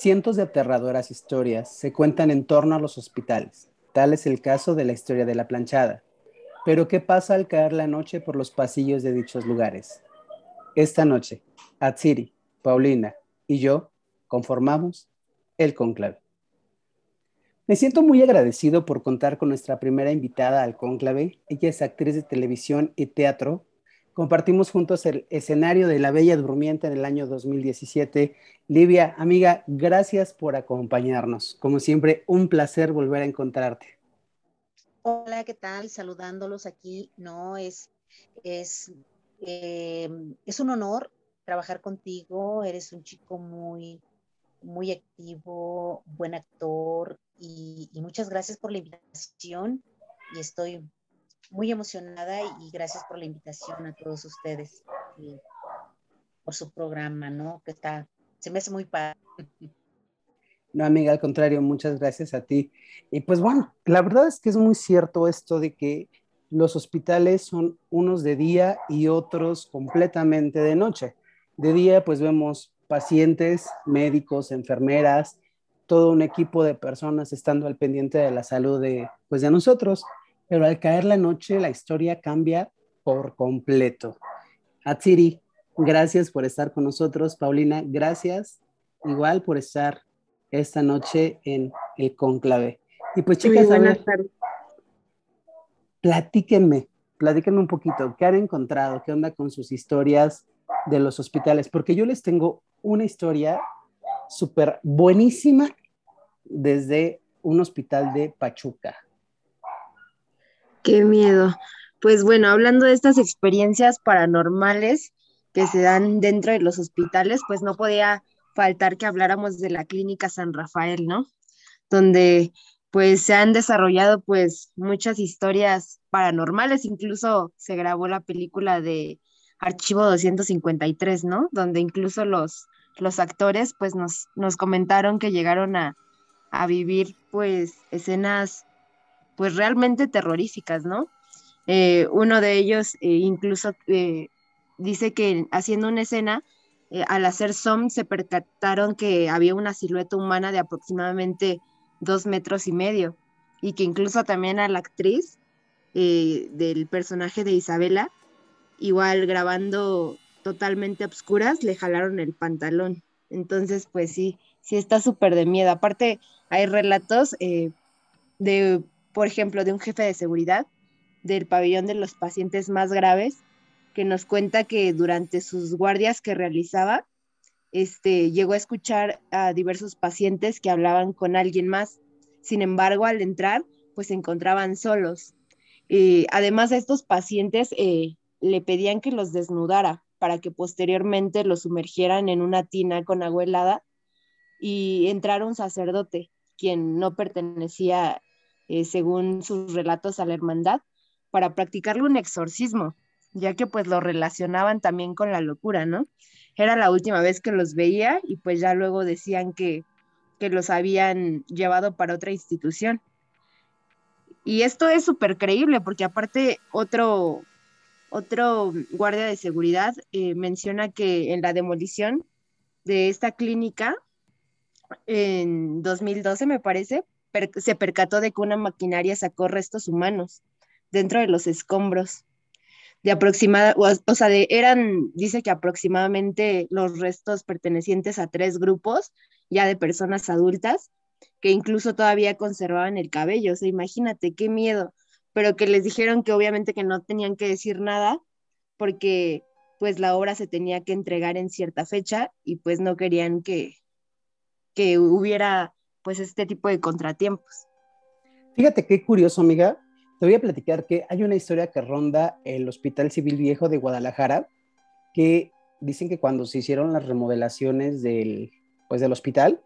Cientos de aterradoras historias se cuentan en torno a los hospitales. Tal es el caso de la historia de la planchada. Pero ¿qué pasa al caer la noche por los pasillos de dichos lugares? Esta noche, Atsiri, Paulina y yo conformamos el conclave. Me siento muy agradecido por contar con nuestra primera invitada al conclave. Ella es actriz de televisión y teatro, Compartimos juntos el escenario de La Bella Durmiente en el año 2017. Livia, amiga, gracias por acompañarnos. Como siempre, un placer volver a encontrarte. Hola, ¿qué tal? Saludándolos aquí. No, es, es, eh, es un honor trabajar contigo. Eres un chico muy, muy activo, buen actor y, y muchas gracias por la invitación. Y estoy muy emocionada y gracias por la invitación a todos ustedes y por su programa, ¿no? Que está, se me hace muy padre. No, amiga, al contrario, muchas gracias a ti. Y pues bueno, la verdad es que es muy cierto esto de que los hospitales son unos de día y otros completamente de noche. De día pues vemos pacientes, médicos, enfermeras, todo un equipo de personas estando al pendiente de la salud de, pues, de nosotros pero al caer la noche la historia cambia por completo. Atsiri, gracias por estar con nosotros. Paulina, gracias igual por estar esta noche en el conclave. Y pues chicas, buenas tardes. platíquenme, platíquenme un poquito, ¿qué han encontrado? ¿Qué onda con sus historias de los hospitales? Porque yo les tengo una historia súper buenísima desde un hospital de Pachuca. Qué miedo. Pues bueno, hablando de estas experiencias paranormales que se dan dentro de los hospitales, pues no podía faltar que habláramos de la clínica San Rafael, ¿no? Donde pues se han desarrollado pues muchas historias paranormales, incluso se grabó la película de Archivo 253, ¿no? Donde incluso los, los actores pues nos, nos comentaron que llegaron a, a vivir pues escenas pues realmente terroríficas, ¿no? Eh, uno de ellos eh, incluso eh, dice que haciendo una escena, al hacer zoom se percataron que había una silueta humana de aproximadamente dos metros y medio y que incluso también a la actriz del personaje de Isabela, igual grabando totalmente obscuras, le jalaron el pantalón. Entonces, pues sí, sí está súper de miedo. Aparte, hay relatos de por ejemplo, de un jefe de seguridad del pabellón de los pacientes más graves, que nos cuenta que durante sus guardias que realizaba, este, llegó a escuchar a diversos pacientes que hablaban con alguien más. Sin embargo, al entrar, pues se encontraban solos. además de estos pacientes, eh, le pedían que los desnudara para que posteriormente los sumergieran en una tina con agua helada y entrara un sacerdote, quien no pertenecía eh, según sus relatos a la hermandad, para practicarle un exorcismo, ya que pues lo relacionaban también con la locura, ¿no? Era la última vez que los veía y pues ya luego decían que, que los habían llevado para otra institución. Y esto es súper creíble porque aparte otro, otro guardia de seguridad eh, menciona que en la demolición de esta clínica en 2012 me parece, se percató de que una maquinaria sacó restos humanos dentro de los escombros. De aproximada, o, sea, eran, dice que aproximadamente los restos pertenecientes a tres grupos, ya de personas adultas, que incluso todavía conservaban el cabello. O sea, imagínate qué miedo, pero que les dijeron que obviamente que no tenían que decir nada porque pues la obra se tenía que entregar en cierta fecha y pues no querían que, que hubiera pues este tipo de contratiempos. Fíjate qué curioso, amiga. Te voy a platicar que hay una historia que ronda el Hospital Civil Viejo de Guadalajara, que dicen que cuando se hicieron las remodelaciones del, pues, del hospital,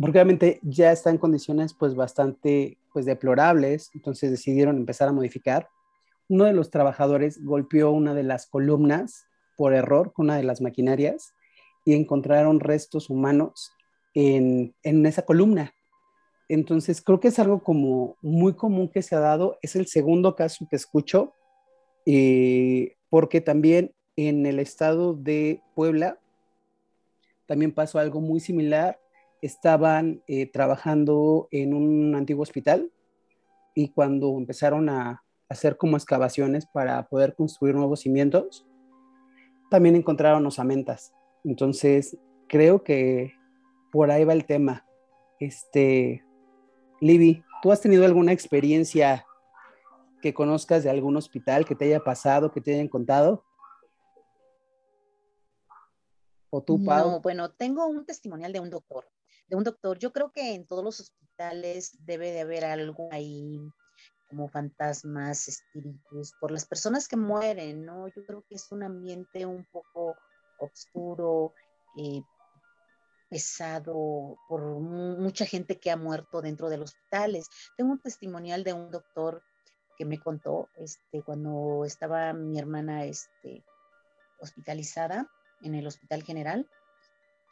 porque obviamente ya está en condiciones pues bastante pues deplorables, entonces decidieron empezar a modificar. Uno de los trabajadores golpeó una de las columnas por error con una de las maquinarias y encontraron restos humanos en, esa columna. Entonces, creo que es algo como muy común que se ha dado. Es el segundo caso que escucho, eh, porque también en el estado de Puebla también pasó algo muy similar estaban eh, trabajando en un antiguo hospital y cuando empezaron a hacer como excavaciones para poder construir nuevos cimientos, también encontraron osamentas. Entonces, creo que por ahí va el tema. Este, Libby, ¿tú has tenido alguna experiencia que conozcas de algún hospital que te haya pasado, que te hayan contado? ¿O tú, Pau? No, bueno, tengo un testimonial de un doctor. De un doctor. Yo creo que en todos los hospitales debe de haber algo ahí como fantasmas, espíritus, por las personas que mueren, ¿no? Yo creo que es un ambiente un poco oscuro, eh, pesado por mucha gente que ha muerto dentro de los hospitales. Tengo un testimonial de un doctor que me contó este, cuando estaba mi hermana este, hospitalizada en el Hospital General.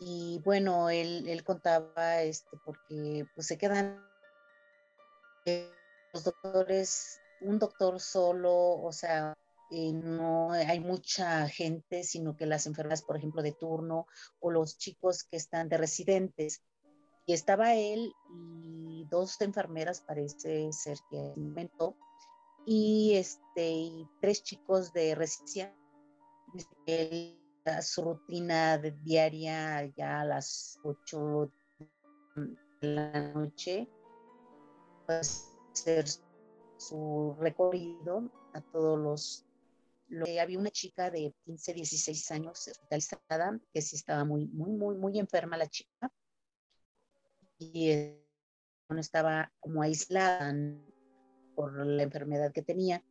Y bueno, él, él contaba, este, porque pues se quedan los doctores, un doctor solo, o sea, no hay mucha gente, sino que las enfermeras, por ejemplo, de turno o los chicos que están de residentes. Y estaba él y dos enfermeras, parece ser que en momento, y este, tres chicos de residencia. su rutina de diaria ya a las 8 de la noche, pues hacer su recorrido a todos los había una chica de 15, 16 años hospitalizada, que sí estaba muy, muy, muy, muy enferma la chica. Y eh, estaba como aislada por la enfermedad que tenía.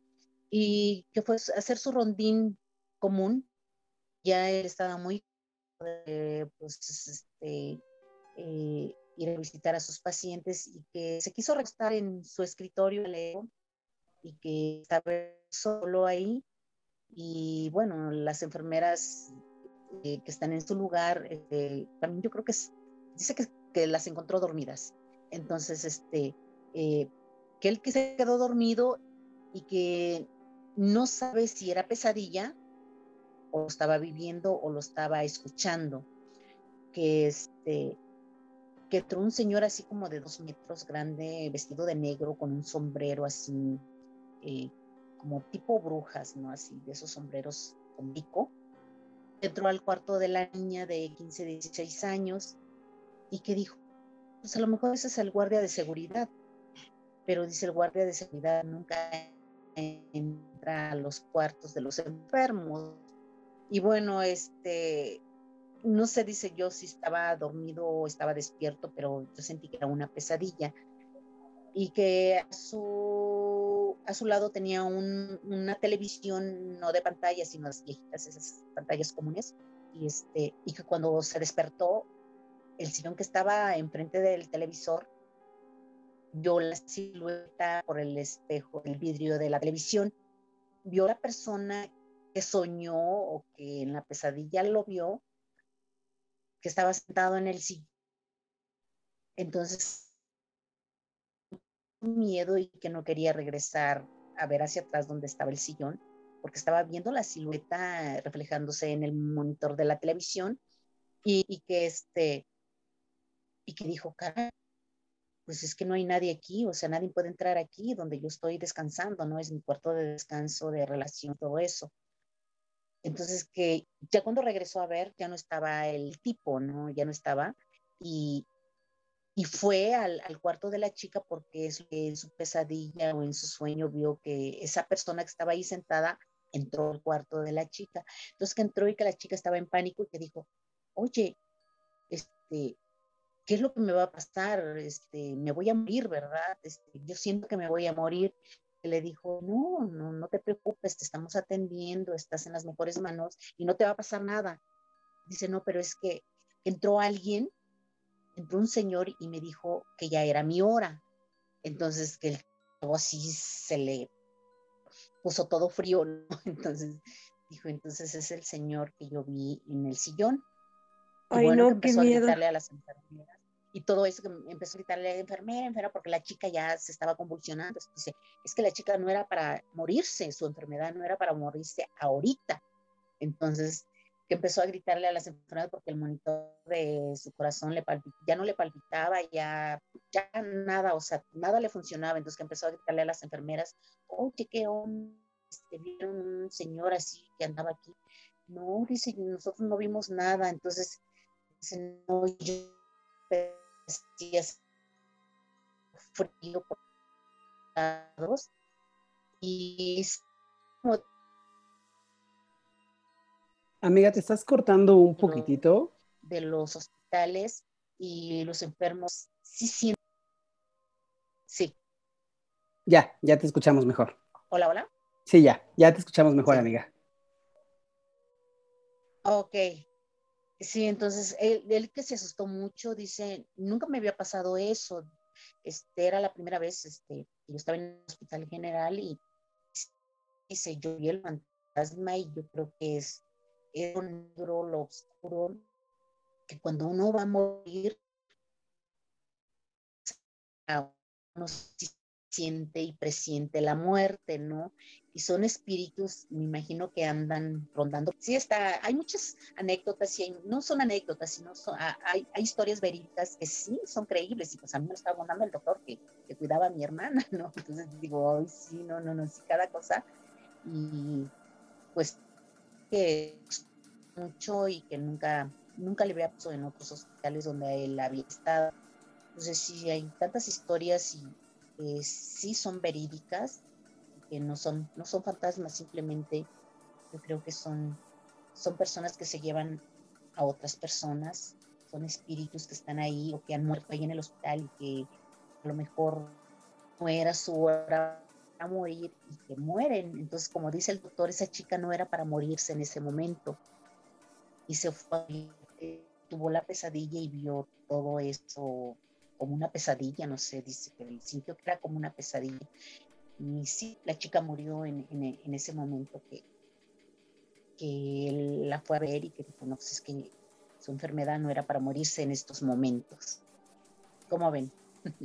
Y que fue hacer su rondín común. Ya él estaba muy, eh, pues, este, eh, ir a visitar a sus pacientes y que se quiso recostar en su escritorio y que estaba solo ahí y bueno, las enfermeras eh, que están en su lugar, este, también yo creo que dice que, que, las encontró dormidas. Entonces, este, eh, que él que se quedó dormido y que no sabe si era pesadilla o estaba viviendo o lo estaba escuchando. Que este, que entró un señor así como de dos metros grande, vestido de negro, con un sombrero así, eh, como tipo brujas, ¿no? Así, de esos sombreros con pico. Entró al cuarto de la niña de 15, 16 años y que dijo, pues a lo mejor ese es el guardia de seguridad, pero dice el guardia de seguridad nunca entra a los cuartos de los enfermos. Y bueno, este, no sé, dice yo si estaba dormido o estaba despierto, pero yo sentí que era una pesadilla. Y que a su, a su lado tenía una televisión, no de pantalla, sino las viejitas, esas pantallas comunes. Y, este, y que cuando se despertó, el sillón que estaba enfrente del televisor vio la silueta por el espejo, el vidrio de la televisión, vio la persona que soñó o que en la pesadilla lo vio, que estaba sentado en el sillón. Entonces, miedo y que no quería regresar a ver hacia atrás donde estaba el sillón, porque estaba viendo la silueta reflejándose en el monitor de la televisión y, que este, y que dijo, cara, pues es que no hay nadie aquí, o sea, nadie puede entrar aquí donde yo estoy descansando, no es mi cuarto de descanso, de relación, todo eso. Entonces que ya cuando regresó a ver, ya no estaba el tipo, ¿no? Ya no estaba. Y, y fue al, cuarto de la chica porque es, en su pesadilla o en su sueño vio que esa persona que estaba ahí sentada entró al cuarto de la chica. Entonces que entró y que la chica estaba en pánico y que dijo, oye, este, ¿qué es lo que me va a pasar? Este, me voy a morir, ¿verdad? Este, yo siento que me voy a morir le dijo, no, no, no te preocupes, te estamos atendiendo, estás en las mejores manos y no te va a pasar nada. Dice, no, pero es que entró alguien, entró un señor y me dijo que ya era mi hora. Entonces, que luego así se le puso todo frío, ¿no? Entonces, dijo, entonces es el señor que yo vi en el sillón. Ay, bueno, no, empezó qué miedo. a a las enfermeras y todo eso que empezó a gritarle enfermera, enfermera, porque la chica ya se estaba convulsionando. dice, es que la chica no era para morirse, su enfermedad no era para morirse ahorita. Entonces, que empezó a gritarle a las enfermeras porque el monitor de su corazón le ya no le palpitaba, ya, ya nada, o sea, nada le funcionaba, entonces que empezó a gritarle a las enfermeras, oye, qué onda, este, vieron un señor así que andaba aquí. No, dice, nosotros no vimos nada, entonces, no, yo frío por y Amiga, te estás cortando un poquitito. De los hospitales y los enfermos sí sienten. Sí. Ya, ya te escuchamos mejor. Hola, hola. Sí, ya, ya te escuchamos mejor, amiga. Ok. Sí, entonces él, él, que se asustó mucho, dice, nunca me había pasado eso. Este, era la primera vez este, que yo estaba en el hospital general y dice, yo vi el fantasma y yo creo que es lo negro, lo oscuro, que cuando uno va a morir, uno siente y presiente la muerte, ¿no? Y son espíritus, me imagino que andan rondando. Sí, está, hay muchas anécdotas, y no son anécdotas, sino son, hay, hay, historias verídicas que sí son creíbles, y pues a mí me estaba contando el doctor que, que, cuidaba a mi hermana, ¿no? Entonces digo, ay, sí, no, no, no, sí, cada cosa. Y pues que mucho y que nunca, nunca le había pasado en otros hospitales donde él había estado. Entonces sí, hay tantas historias y que sí son verídicas, que no son, no son fantasmas, simplemente yo creo que son, son personas que se llevan a otras personas, son espíritus que están ahí o que han muerto ahí en el hospital y que a lo mejor no era su hora a morir y que mueren. Entonces, como dice el doctor, esa chica no era para morirse en ese momento. Y se fue, tuvo la pesadilla y vio todo eso como una pesadilla, no sé, dice que sintió que era como una pesadilla. Y sí, la chica murió en, en, ese momento que, que él la fue a ver y que dijo, no, pues es que su enfermedad no era para morirse en estos momentos. ¿Cómo ven?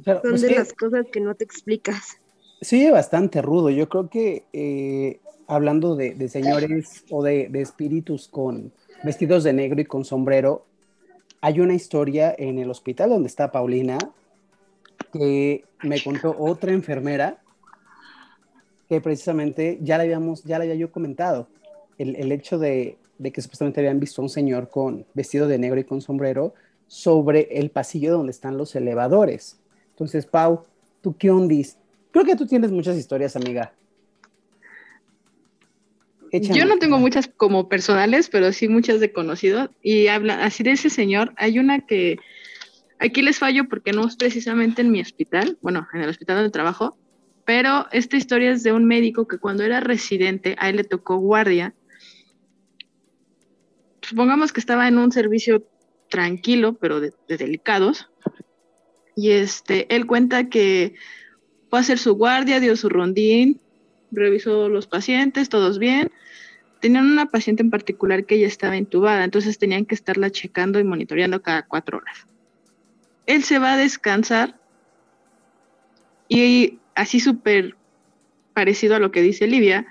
Son pues de las cosas que no te explicas. Sí, bastante rudo. Yo creo que eh, hablando de, de, señores o de, de, espíritus con vestidos de negro y con sombrero, hay una historia en el hospital donde está Paulina que me contó otra enfermera que precisamente ya le habíamos, ya le había yo comentado, el, el hecho de, de, que supuestamente habían visto a un señor con vestido de negro y con sombrero sobre el pasillo donde están los elevadores. Entonces, Pau, ¿tú qué ondis? Creo que tú tienes muchas historias, amiga. Yo no tengo muchas como personales, pero sí muchas de conocido. Y habla así de ese señor. Hay una que aquí les fallo porque no es precisamente en mi hospital, bueno, en el hospital donde trabajo, pero esta historia es de un médico que cuando era residente, a él le tocó guardia. Supongamos que estaba en un servicio tranquilo, pero de, de delicados. Y este, él cuenta que fue a hacer su guardia, dio su rondín, revisó los pacientes, todos bien. Tenían una paciente en particular que ella estaba intubada, entonces tenían que estarla checando y monitoreando cada cuatro horas. Él se va a descansar y así súper parecido a lo que dice Livia,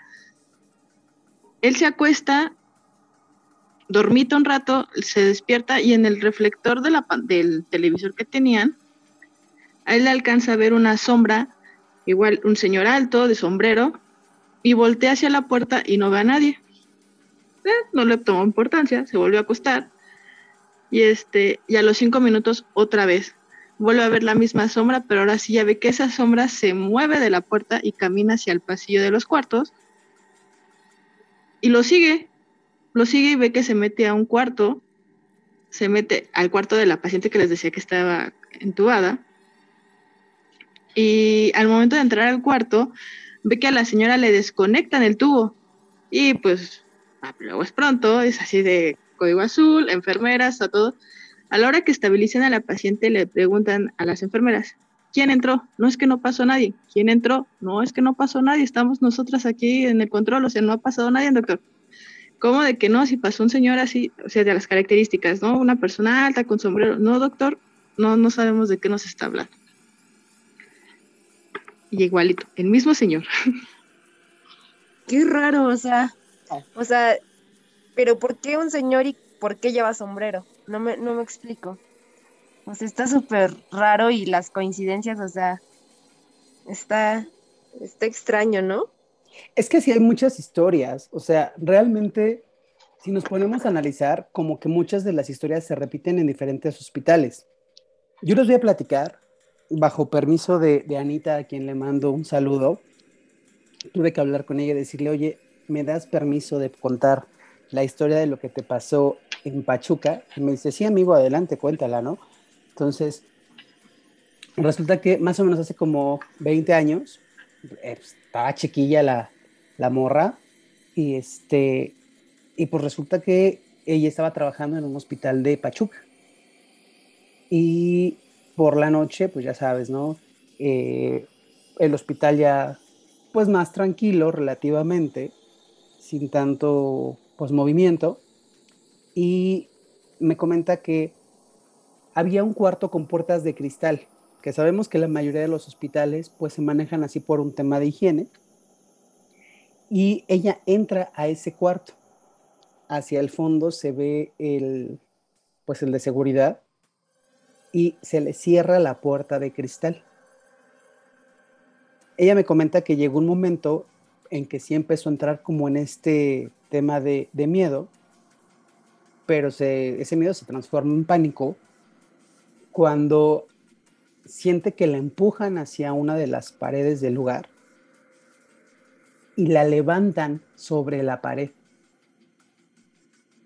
él se acuesta, dormita un rato, se despierta y en el reflector de la, del televisor que tenían, a él le alcanza a ver una sombra, igual un señor alto, de sombrero, y voltea hacia la puerta y no ve a nadie. Eh, no le tomó importancia, se volvió a acostar. Y, este, y a los cinco minutos otra vez vuelve a ver la misma sombra, pero ahora sí ya ve que esa sombra se mueve de la puerta y camina hacia el pasillo de los cuartos. Y lo sigue, lo sigue y ve que se mete a un cuarto, se mete al cuarto de la paciente que les decía que estaba entubada. Y al momento de entrar al cuarto, ve que a la señora le desconectan el tubo. Y pues luego es pronto, es así de código azul, enfermeras, a todo. A la hora que estabilizan a la paciente le preguntan a las enfermeras, ¿quién entró? No es que no pasó nadie. ¿Quién entró? No es que no pasó nadie, estamos nosotras aquí en el control, o sea, no ha pasado nadie, doctor. ¿Cómo de que no? Si pasó un señor así, o sea, de las características, ¿no? Una persona alta con sombrero. No, doctor, no, no sabemos de qué nos está hablando y igualito, el mismo señor. Qué raro, o sea, o sea, pero ¿por qué un señor y por qué lleva sombrero? No me, no me explico. O sea, está súper raro y las coincidencias, o sea, está, está extraño, ¿no? Es que sí hay muchas historias, o sea, realmente, si nos ponemos a analizar, como que muchas de las historias se repiten en diferentes hospitales. Yo les voy a platicar, bajo permiso de, de Anita, a quien le mando un saludo, tuve que hablar con ella y decirle, oye, ¿me das permiso de contar la historia de lo que te pasó en Pachuca? Y me dice, sí, amigo, adelante, cuéntala, ¿no? Entonces, resulta que más o menos hace como 20 años, eh, pues, estaba chiquilla la, la morra, y este, y pues resulta que ella estaba trabajando en un hospital de Pachuca. Y por la noche, pues ya sabes, ¿no? Eh, el hospital ya, pues más tranquilo relativamente, sin tanto, pues movimiento. Y me comenta que había un cuarto con puertas de cristal, que sabemos que la mayoría de los hospitales pues se manejan así por un tema de higiene. Y ella entra a ese cuarto. Hacia el fondo se ve el, pues el de seguridad y se le cierra la puerta de cristal. Ella me comenta que llegó un momento en que sí empezó a entrar como en este tema de, miedo, pero se, ese miedo se transforma en pánico cuando siente que la empujan hacia una de las paredes del lugar y la levantan sobre la pared.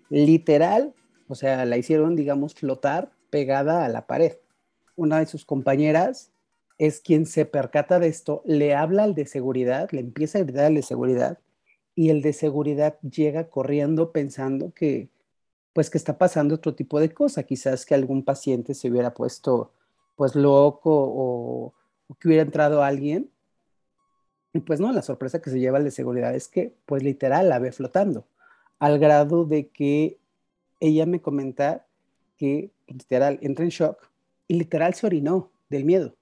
Literal, o sea, la hicieron, digamos, flotar pegada a la pared. Una de sus compañeras es quien se percata de esto, le habla al de seguridad, le empieza a gritar al de seguridad y el de seguridad llega corriendo pensando que pues que está pasando otro tipo de cosa, quizás que algún paciente se hubiera puesto pues loco o, que hubiera entrado alguien. Y pues no, la sorpresa que se lleva el de seguridad es que pues literal la ve flotando, al grado de que ella me comenta que literal entra en shock y literal se orinó del miedo.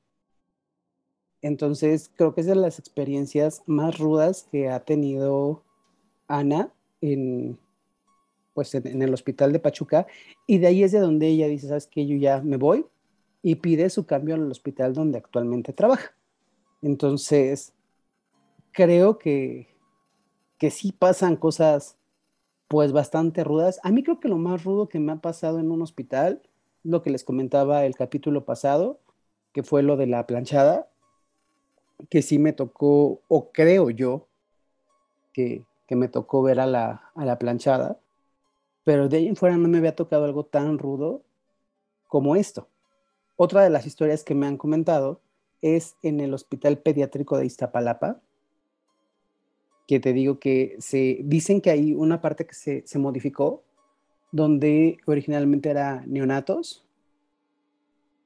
Entonces creo que es de las experiencias más rudas que ha tenido Ana en, pues en, el hospital de Pachuca y de ahí es de donde ella dice, sabes que yo ya me voy y pide su cambio el hospital donde actualmente trabaja. Entonces, creo que, que sí pasan cosas pues bastante rudas. A mí creo que lo más rudo que me ha pasado en un hospital, lo que les comentaba el capítulo pasado, que fue lo de la planchada, que sí me tocó, o creo yo, que, que me tocó ver a la, a la planchada pero de ahí en fuera no me había tocado algo tan rudo como esto. Otra de las historias que me han comentado es en el Hospital Pediátrico de Iztapalapa, que te digo que se dicen que hay una parte que se, se modificó, donde originalmente era neonatos,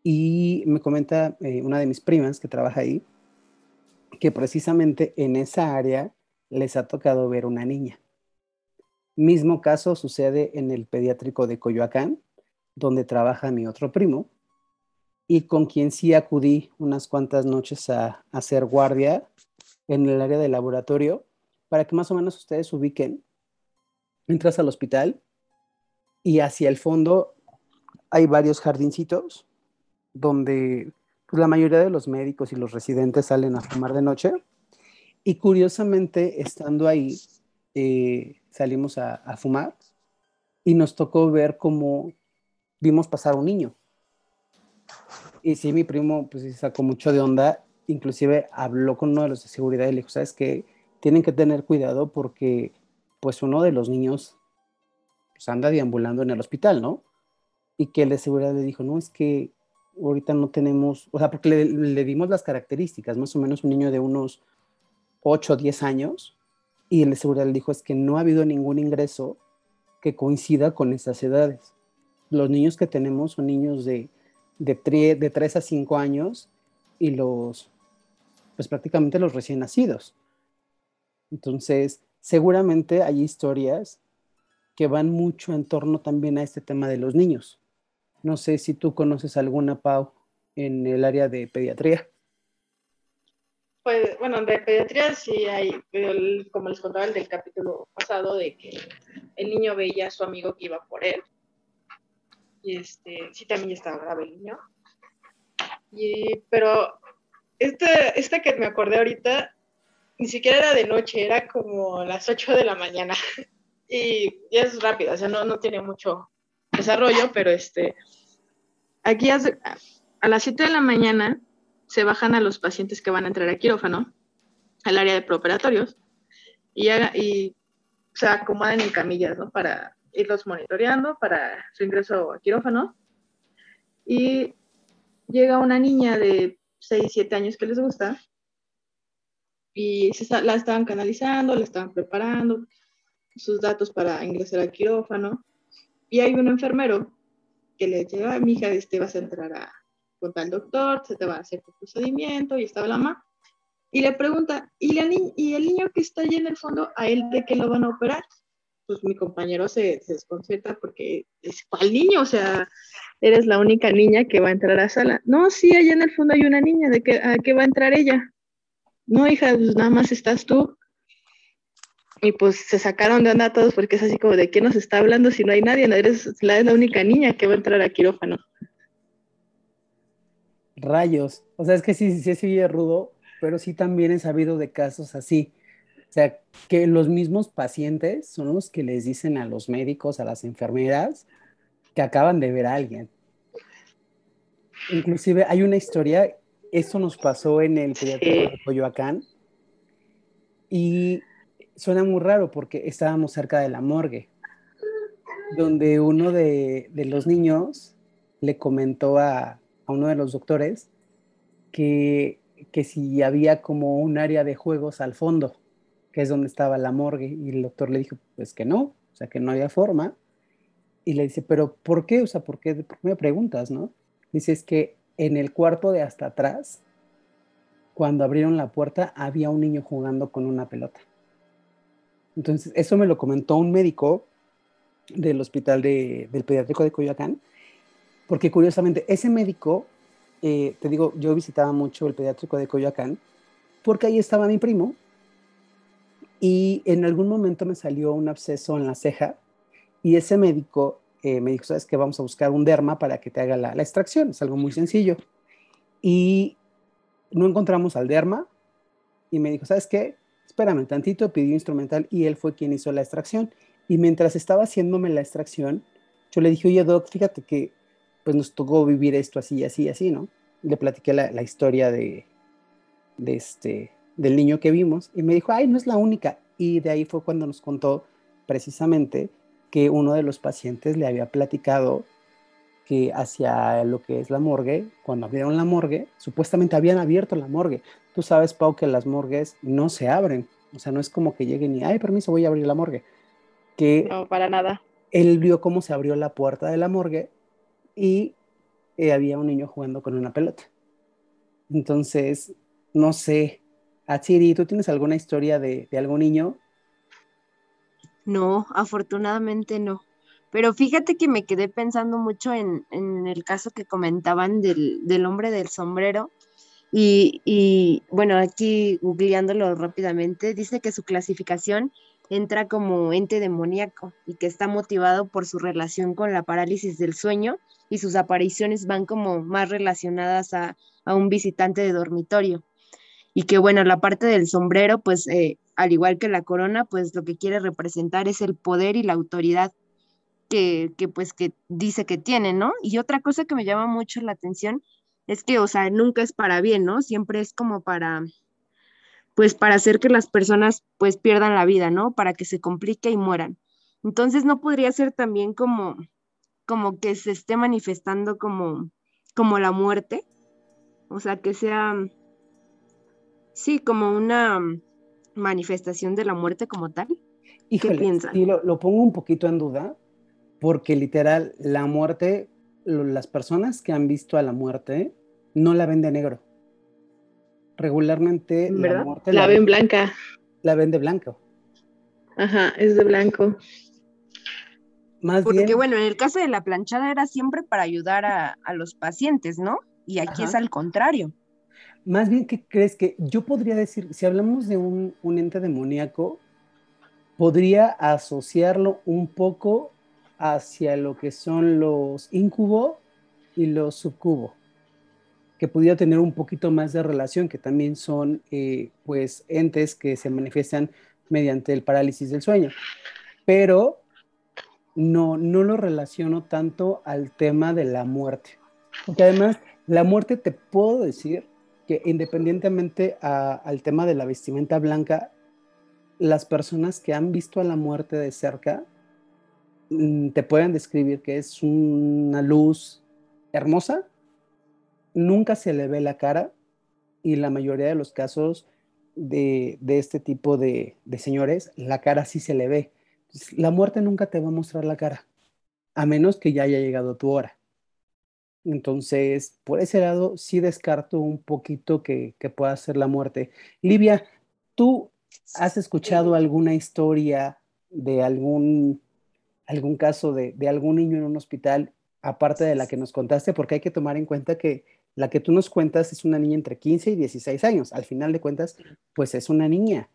y me comenta eh, una de mis primas que trabaja ahí, que precisamente en esa área les ha tocado ver una niña. Mismo caso sucede en el pediátrico de Coyoacán, donde trabaja mi otro primo, y con quien sí acudí unas cuantas noches a, hacer guardia en el área de laboratorio, para que más o menos ustedes ubiquen. Entras al hospital y hacia el fondo hay varios jardincitos donde la mayoría de los médicos y los residentes salen a fumar de noche. Y curiosamente, estando ahí, eh, salimos a, fumar y nos tocó ver cómo vimos pasar un niño. Y sí, mi primo pues sacó mucho de onda, inclusive habló con uno de los de seguridad y le dijo, sabes que tienen que tener cuidado porque pues uno de los niños pues anda deambulando en el hospital, ¿no? Y que el de seguridad le dijo, no, es que ahorita no tenemos, o sea, porque le, dimos las características, más o menos un niño de unos 8 o 10 años, y el de seguridad le dijo es que no ha habido ningún ingreso que coincida con esas edades. Los niños que tenemos son niños de, de, de 3 a 5 años y los, pues prácticamente los recién nacidos. Entonces, seguramente hay historias que van mucho en torno también a este tema de los niños. No sé si tú conoces alguna, Pau, en el área de pediatría. Pues, bueno, de pediatría sí hay, como les contaba el del capítulo pasado, de que el niño veía a su amigo que iba por él. Y este, sí, también estaba grave el niño. Y, pero este, este que me acordé ahorita, ni siquiera era de noche, era como las 8 de la mañana. y ya es rápido, o sea, no, no tiene mucho desarrollo, pero este, aquí a las 7 de la mañana se bajan a los pacientes que van a entrar a quirófano, al área de preoperatorios, y, se acomodan en camillas, ¿no? Para irlos monitoreando para su ingreso a quirófano. Y llega una niña de 6, 7 años que les gusta y la estaban canalizando, la estaban preparando, sus datos para ingresar al quirófano. Y hay un enfermero que le lleva, mi hija, este, vas a entrar a, con tal doctor, se te va a hacer tu procedimiento, y estaba la mamá. Y le pregunta, ¿y, ¿y el niño que está allí en el fondo, a él de qué lo van a operar? Pues mi compañero se, desconcierta porque es, ¿cuál niño? O sea, eres la única niña que va a entrar a la sala. No, sí, allá en el fondo hay una niña, ¿de qué, a qué va a entrar ella? No, hija, pues nada más estás tú. Y pues se sacaron de onda todos porque es así como de qué nos está hablando si no hay nadie, no eres la, la única niña que va a entrar a quirófano. Rayos. O sea, es que sí, sí, sí, es rudo, pero sí también he sabido de casos así. O sea, que los mismos pacientes son los que les dicen a los médicos, a las enfermeras, que acaban de ver a alguien. Inclusive hay una historia, esto nos pasó en el pediátrico de Coyoacán, y suena muy raro porque estábamos cerca de la morgue, donde uno de, los niños le comentó a, uno de los doctores que, que si había como un área de juegos al fondo, que es donde estaba la morgue, y el doctor le dijo, pues que no, o sea, que no había forma. Y le dice, pero ¿por qué? O sea, ¿por qué, me preguntas, no? Dice, es que en el cuarto de hasta atrás, cuando abrieron la puerta, había un niño jugando con una pelota. Entonces, eso me lo comentó un médico del hospital del pediátrico de Coyoacán, porque curiosamente ese médico, eh, te digo, yo visitaba mucho el pediátrico de Coyoacán, porque ahí estaba mi primo, y en algún momento me salió un absceso en la ceja, y ese médico eh, me dijo, sabes que vamos a buscar un derma para que te haga la, la extracción, es algo muy sencillo. Y no encontramos al derma, y me dijo, ¿sabes qué? Espérame tantito, pidió instrumental y él fue quien hizo la extracción. Y mientras estaba haciéndome la extracción, yo le dije, oye, Doc, fíjate que pues nos tocó vivir esto así, así, así, ¿no? le platiqué la, historia de, de, este, del niño que vimos y me dijo, ay, no es la única. Y de ahí fue cuando nos contó precisamente que uno de los pacientes le había platicado que hacia lo que es la morgue, cuando abrieron la morgue, supuestamente habían abierto la morgue. Tú sabes, Pau, que las morgues no se abren. O sea, no es como que lleguen y, ay, permiso, voy a abrir la morgue. Que no, para nada. Él vio cómo se abrió la puerta de la morgue y eh, había un niño jugando con una pelota. Entonces, no sé. Achiri, ¿tú tienes alguna historia de, de algún niño? No, afortunadamente no. Pero fíjate que me quedé pensando mucho en, el caso que comentaban del, hombre del sombrero. Y, bueno, aquí googleándolo rápidamente, dice que su clasificación entra como ente demoníaco y que está motivado por su relación con la parálisis del sueño y sus apariciones van como más relacionadas a, un visitante de dormitorio. Y que bueno, la parte del sombrero, pues eh, al igual que la corona, pues lo que quiere representar es el poder y la autoridad que, pues que dice que tiene, ¿no? Y otra cosa que me llama mucho la atención es que, o sea, nunca es para bien, ¿no? Siempre es como para, pues para hacer que las personas pues pierdan la vida, ¿no? Para que se complique y mueran. Entonces no podría ser también como, como que se esté manifestando como, como la muerte, o sea, que sea, sí, como una manifestación de la muerte como tal. ¿Qué piensan? Y lo, lo pongo un poquito en duda, porque literal, la muerte, las personas que han visto a la muerte no la ven de negro. Regularmente la muerte la, ven blanca. La ven de blanco. Ajá, es de blanco. Más Porque bueno, en el caso de la planchada era siempre para ayudar a, los pacientes, ¿no? Y aquí es al contrario. Más bien, ¿qué crees que yo podría decir, si hablamos de un, un ente demoníaco, podría asociarlo un poco hacia lo que son los incubo y los subcubo, que pudiera tener un poquito más de relación, que también son eh, pues entes que se manifiestan mediante el parálisis del sueño. Pero no, no lo relaciono tanto al tema de la muerte. Porque además, la muerte te puedo decir que independientemente al tema de la vestimenta blanca, las personas que han visto a la muerte de cerca te pueden describir que es una luz hermosa, nunca se le ve la cara y la mayoría de los casos de, este tipo de, de, señores, la cara sí se le ve. La muerte nunca te va a mostrar la cara, a menos que ya haya llegado tu hora. Entonces, por ese lado, sí descarto un poquito que, que pueda ser la muerte. Livia, ¿tú has escuchado alguna historia de algún, algún caso de, de algún niño en un hospital, aparte de la que nos contaste? Porque hay que tomar en cuenta que la que tú nos cuentas es una niña entre 15 y 16 años. Al final de cuentas, pues es una niña.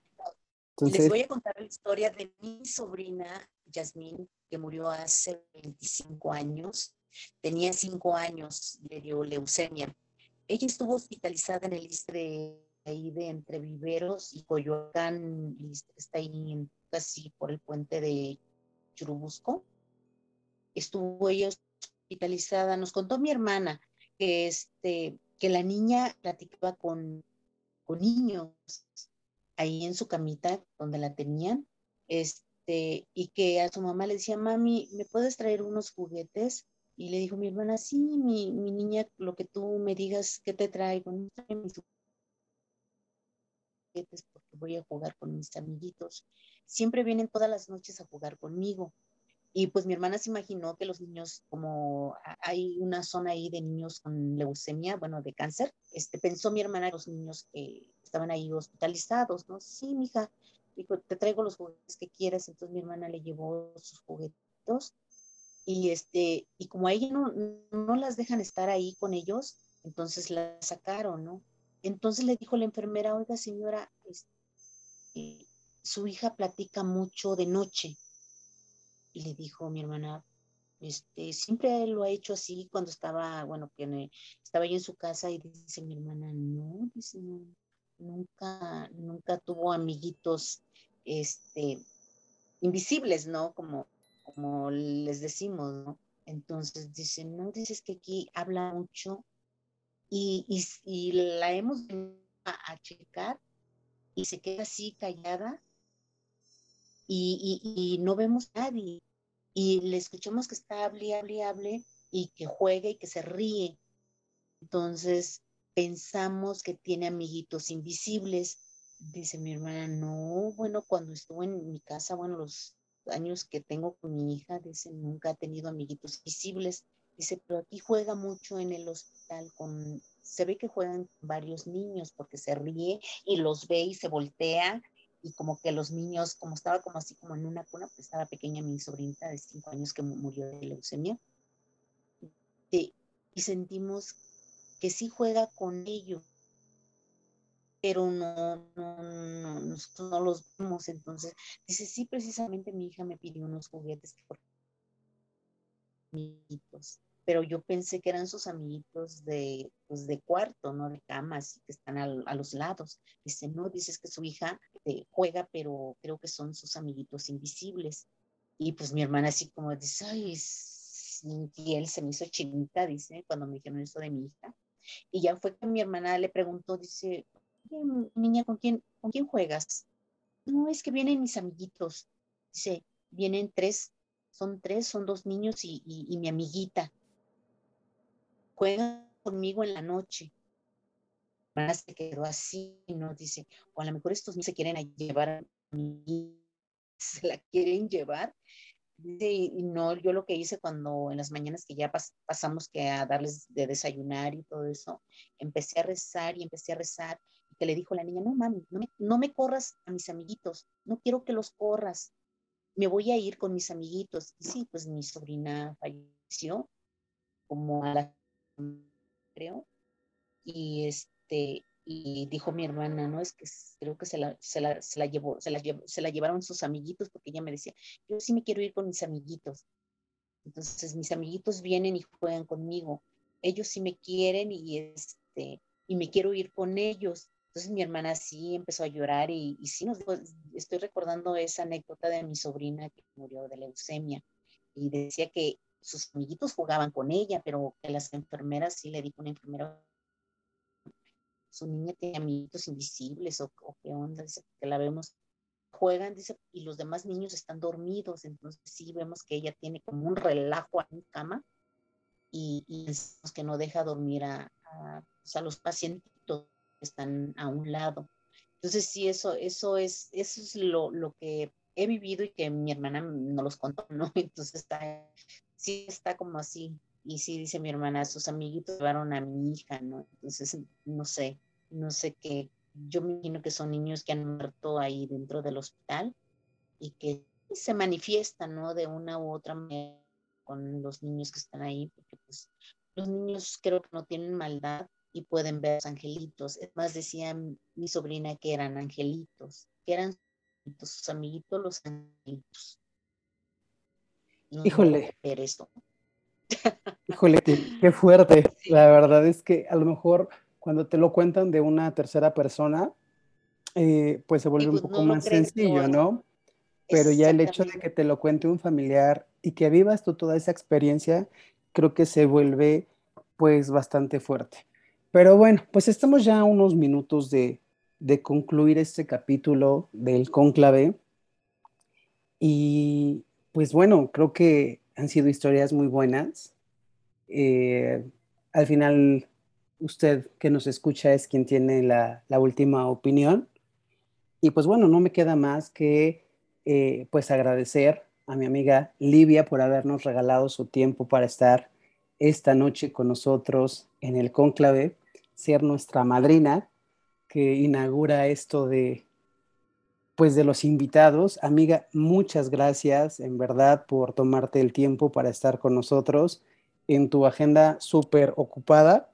Les voy a contar la historia de mi sobrina Yasmín, que murió hace 25 años. Tenía 5 años, le dio leucemia. Ella estuvo hospitalizada en el ISTE de ahí de entre Viveros y Coyoacán, está ahí casi por el puente de Churubusco. Estuvo ella hospitalizada. Nos contó mi hermana que, este, que la niña platicaba con, con niños ahí en su camita donde la tenían, este, y que a su mamá le decía, mami, ¿me puedes traer unos juguetes? Y le dijo mi hermana, sí, mi, mi niña, lo que tú me digas, ¿qué te traigo? porque voy a jugar con mis amiguitos. Siempre vienen todas las noches a jugar conmigo. Y pues mi hermana se imaginó que los niños, como hay una zona ahí de niños con leucemia, bueno, de cáncer, este, pensó mi hermana los niños que estaban ahí hospitalizados, ¿no? Sí, mija, dijo, te traigo los juguetes que quieras. Entonces mi hermana le llevó sus juguetos y este, y como a ella no, no las dejan estar ahí con ellos, entonces la sacaron, ¿no? Entonces le dijo la enfermera, oiga señora, este, su hija platica mucho de noche y le dijo mi hermana, este, siempre lo ha hecho así cuando estaba, bueno, que estaba ahí en su casa y dice mi hermana, no, dice, nunca, nunca tuvo amiguitos, este, invisibles, ¿no? Como, como les decimos, ¿no? Entonces dice, no, dices que aquí habla mucho y, y, la hemos a, a checar y se queda así callada y, no vemos a nadie. Y le escuchamos que está hable, hable, hable y que juega y que se ríe. Entonces pensamos que tiene amiguitos invisibles. Dice mi hermana, no, bueno, cuando estuvo en mi casa, bueno, los años que tengo con mi hija, dice, nunca ha tenido amiguitos visibles. Dice, pero aquí juega mucho en el hospital con, se ve que juegan varios niños porque se ríe y los ve y se voltea y como que los niños, como estaba como así como en una cuna, pues estaba pequeña mi sobrinita de cinco años que murió de leucemia, y, sentimos que sí juega con ellos, pero no, no, no, nosotros no los vemos, entonces dice, sí, precisamente mi hija me pidió unos juguetes que por pero yo pensé que eran sus amiguitos de, pues, de cuarto, no de cama, así que están a los lados. Dice, no, dices que su hija eh, juega, pero creo que son sus amiguitos invisibles. Y pues mi hermana así como dice, ay, y él se me hizo chinita, dice, cuando me dijeron eso de mi hija. Y ya fue que mi hermana le preguntó, dice, niña, ¿con quién, ¿con quién juegas? No, es que vienen mis amiguitos. Dice, vienen tres, son tres, son dos niños y, y mi amiguita juegan conmigo en la noche. Se quedó así, ¿no? Dice, o a lo mejor estos niños se quieren llevar a mí, se la quieren llevar. Y no, yo lo que hice cuando en las mañanas que ya pasamos que a darles de desayunar y todo eso, empecé a rezar y empecé a rezar. Y que le dijo la niña, no mami, no me, no me corras a mis amiguitos, no quiero que los corras, me voy a ir con mis amiguitos. Y sí, pues mi sobrina falleció como a la creo. Y este, y dijo mi hermana, no, es que creo que se la, se la, se la llevó, se la, se la llevaron sus amiguitos, porque ella me decía, yo sí me quiero ir con mis amiguitos. Entonces mis amiguitos vienen y juegan conmigo. Ellos sí me quieren y, este, y me quiero ir con ellos. Entonces mi hermana sí empezó a llorar y, y sí nos estoy recordando esa anécdota de mi sobrina que murió de leucemia y decía que sus amiguitos jugaban con ella, pero que las enfermeras sí le dijo una enfermera su niña tiene amiguitos invisibles o, qué onda, dice que la vemos juegan, dice, y los demás niños están dormidos, entonces sí vemos que ella tiene como un relajo en cama y, y que no deja dormir a, a, los pacientitos que están a un lado. Entonces sí, eso, eso es, eso es lo, lo que he vivido y que mi hermana no los contó, ¿no? Entonces está, sí está como así. Y sí dice mi hermana, sus amiguitos llevaron a mi hija, ¿no? Entonces, no sé, no sé qué, yo me imagino que son niños que han muerto ahí dentro del hospital y que se manifiestan, ¿no? De una u otra manera con los niños que están ahí, porque pues los niños creo que no tienen maldad y pueden ver los angelitos. Es más, decía mi sobrina que eran angelitos, que eran sus amiguitos los angelitos. Híjole. Ver esto. Híjole, qué fuerte. La verdad es que a lo mejor cuando te lo cuentan de una tercera persona, eh, pues se vuelve un pues, poco más sencillo, ¿no? Pero ya el hecho de que te lo cuente un familiar y que vivas tú toda esa experiencia, creo que se vuelve pues bastante fuerte. Pero bueno, pues estamos ya a unos minutos de, concluir este capítulo del cónclave. Y pues bueno, creo que han sido historias muy buenas. Eh, al final usted que nos escucha es quien tiene la, última opinión. Y pues bueno, no me queda más que eh, pues agradecer a mi amiga Livia por habernos regalado su tiempo para estar esta noche con nosotros en el cónclave, ser nuestra madrina que inaugura esto de pues de los invitados. Amiga, muchas gracias en verdad por tomarte el tiempo para estar con nosotros en tu agenda súper ocupada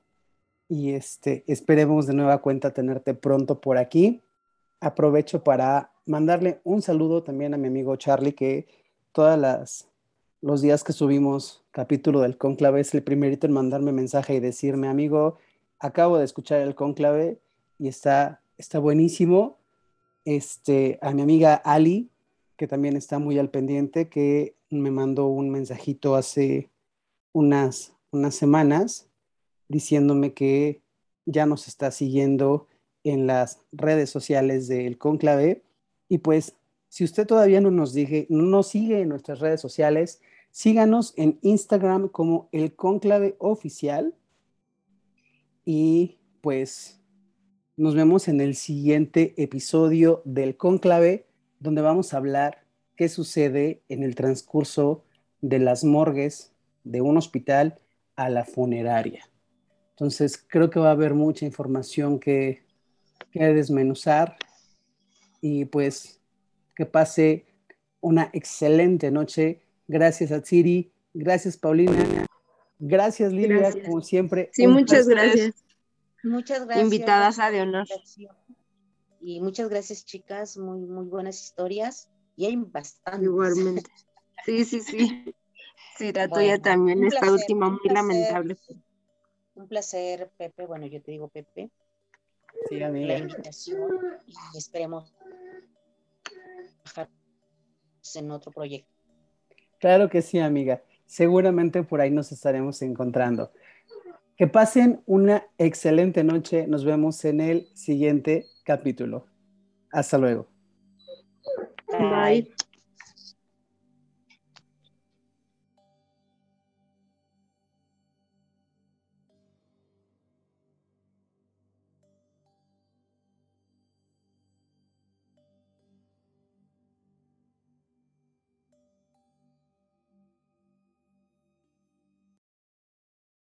y este, esperemos de nueva cuenta tenerte pronto por aquí. Aprovecho para mandarle un saludo también a mi amigo Charlie, que todas las los días que subimos capítulo del conclave es el primerito en mandarme mensaje y decirme, amigo, acabo de escuchar el conclave y está, está buenísimo. Este, a mi amiga Ali, que también está muy al pendiente, que me mandó un mensajito hace unas, unas semanas diciéndome que ya nos está siguiendo en las redes sociales del Conclave. Y pues, si usted todavía no nos, dije, no nos sigue en nuestras redes sociales, síganos en Instagram como el Conclave Oficial. Y pues nos vemos en el siguiente episodio del Conclave, donde vamos a hablar qué sucede en el transcurso de las morgues de un hospital a la funeraria. Entonces, creo que va a haber mucha información que, que desmenuzar y pues que pase una excelente noche. Gracias a Siri, gracias Paulina, gracias Lidia, como siempre. Sí, muchas gracias. Muchas gracias. Invitadas a de honor. Y muchas gracias chicas, muy, muy buenas historias y hay bastante. Igualmente. Sí, sí, sí. Sí, la tuya también, esta última muy lamentable. Un placer, Pepe. Bueno, yo te digo Pepe. Sí, La invitación y esperemos trabajar en otro proyecto. Claro que sí, amiga. Seguramente por ahí nos estaremos encontrando. Que pasen una excelente noche. Nos vemos en el siguiente capítulo. Hasta luego. Bye.